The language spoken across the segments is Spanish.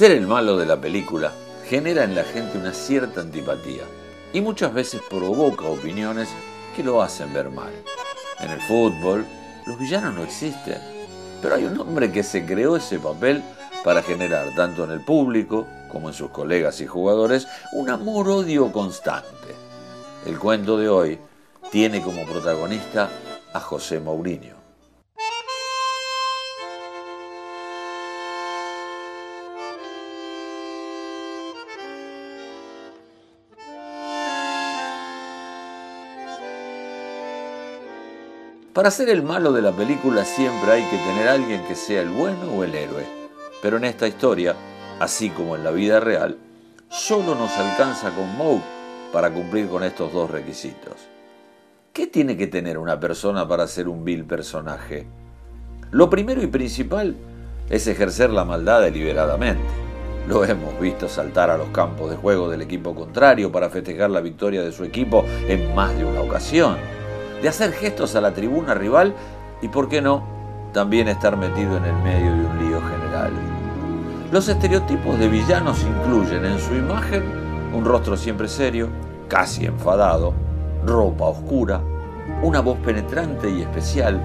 Ser el malo de la película genera en la gente una cierta antipatía y muchas veces provoca opiniones que lo hacen ver mal. En el fútbol, los villanos no existen, pero hay un hombre que se creó ese papel para generar tanto en el público como en sus colegas y jugadores un amor-odio constante. El cuento de hoy tiene como protagonista a José Mourinho. Para ser el malo de la película siempre hay que tener alguien que sea el bueno o el héroe. Pero en esta historia, así como en la vida real, solo nos alcanza con Moe para cumplir con estos dos requisitos. ¿Qué tiene que tener una persona para ser un vil personaje? Lo primero y principal es ejercer la maldad deliberadamente. Lo hemos visto saltar a los campos de juego del equipo contrario para festejar la victoria de su equipo en más de una ocasión de hacer gestos a la tribuna rival y, por qué no, también estar metido en el medio de un lío general. Los estereotipos de villanos incluyen en su imagen un rostro siempre serio, casi enfadado, ropa oscura, una voz penetrante y especial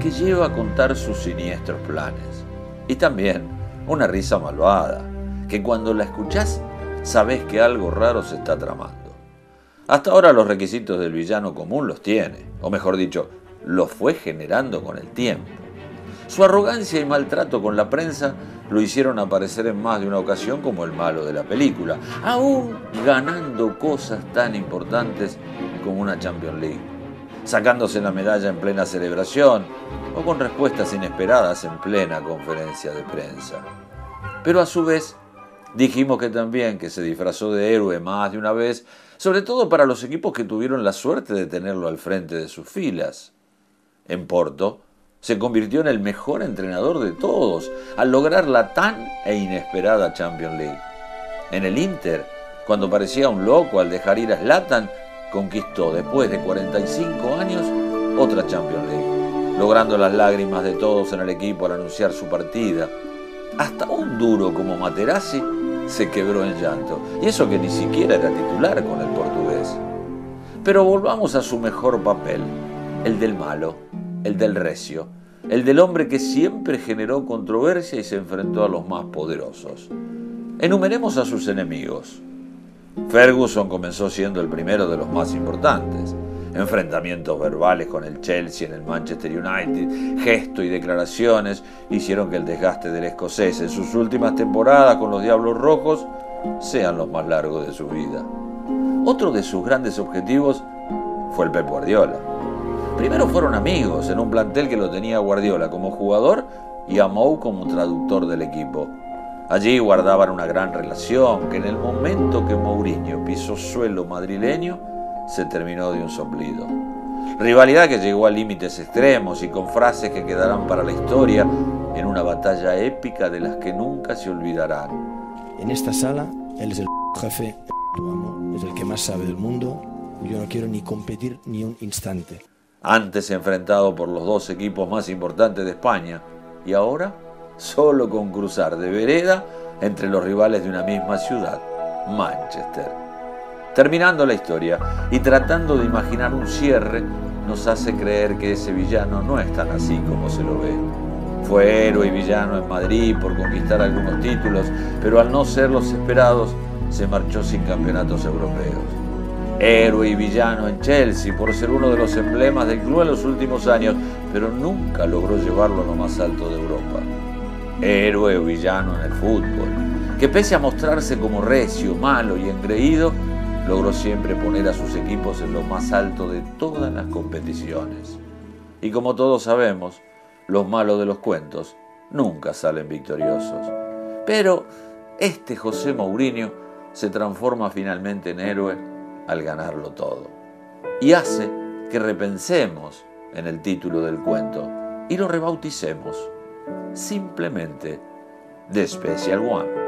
que lleva a contar sus siniestros planes. Y también una risa malvada, que cuando la escuchás sabes que algo raro se está tramando. Hasta ahora los requisitos del villano común los tiene, o mejor dicho, los fue generando con el tiempo. Su arrogancia y maltrato con la prensa lo hicieron aparecer en más de una ocasión como el malo de la película, aún ganando cosas tan importantes como una Champions League, sacándose la medalla en plena celebración o con respuestas inesperadas en plena conferencia de prensa. Pero a su vez, dijimos que también que se disfrazó de héroe más de una vez sobre todo para los equipos que tuvieron la suerte de tenerlo al frente de sus filas. En Porto, se convirtió en el mejor entrenador de todos al lograr la tan e inesperada Champions League. En el Inter, cuando parecía un loco al dejar ir a Zlatan, conquistó después de 45 años otra Champions League, logrando las lágrimas de todos en el equipo al anunciar su partida. Hasta un duro como Materazzi se quebró en llanto. Y eso que ni siquiera era titular con el portugués. Pero volvamos a su mejor papel, el del malo, el del recio, el del hombre que siempre generó controversia y se enfrentó a los más poderosos. Enumeremos a sus enemigos. Ferguson comenzó siendo el primero de los más importantes enfrentamientos verbales con el Chelsea en el Manchester United, gestos y declaraciones hicieron que el desgaste del escocés en sus últimas temporadas con los Diablos Rojos sean los más largos de su vida. Otro de sus grandes objetivos fue el Pep Guardiola. Primero fueron amigos en un plantel que lo tenía Guardiola como jugador y a Mou como traductor del equipo. Allí guardaban una gran relación que en el momento que Mourinho pisó suelo madrileño, se terminó de un soplido. Rivalidad que llegó a límites extremos y con frases que quedarán para la historia en una batalla épica de las que nunca se olvidarán. En esta sala, él es el jefe, tu amo, es el que más sabe del mundo. Yo no quiero ni competir ni un instante. Antes enfrentado por los dos equipos más importantes de España y ahora solo con cruzar de vereda entre los rivales de una misma ciudad, Manchester. Terminando la historia y tratando de imaginar un cierre, nos hace creer que ese villano no es tan así como se lo ve. Fue héroe y villano en Madrid por conquistar algunos títulos, pero al no ser los esperados, se marchó sin campeonatos europeos. Héroe y villano en Chelsea por ser uno de los emblemas del club en los últimos años, pero nunca logró llevarlo a lo más alto de Europa. Héroe o villano en el fútbol, que pese a mostrarse como recio, malo y engreído, logró siempre poner a sus equipos en lo más alto de todas las competiciones. Y como todos sabemos, los malos de los cuentos nunca salen victoriosos. Pero este José Mourinho se transforma finalmente en héroe al ganarlo todo. Y hace que repensemos en el título del cuento y lo rebauticemos simplemente The Special One.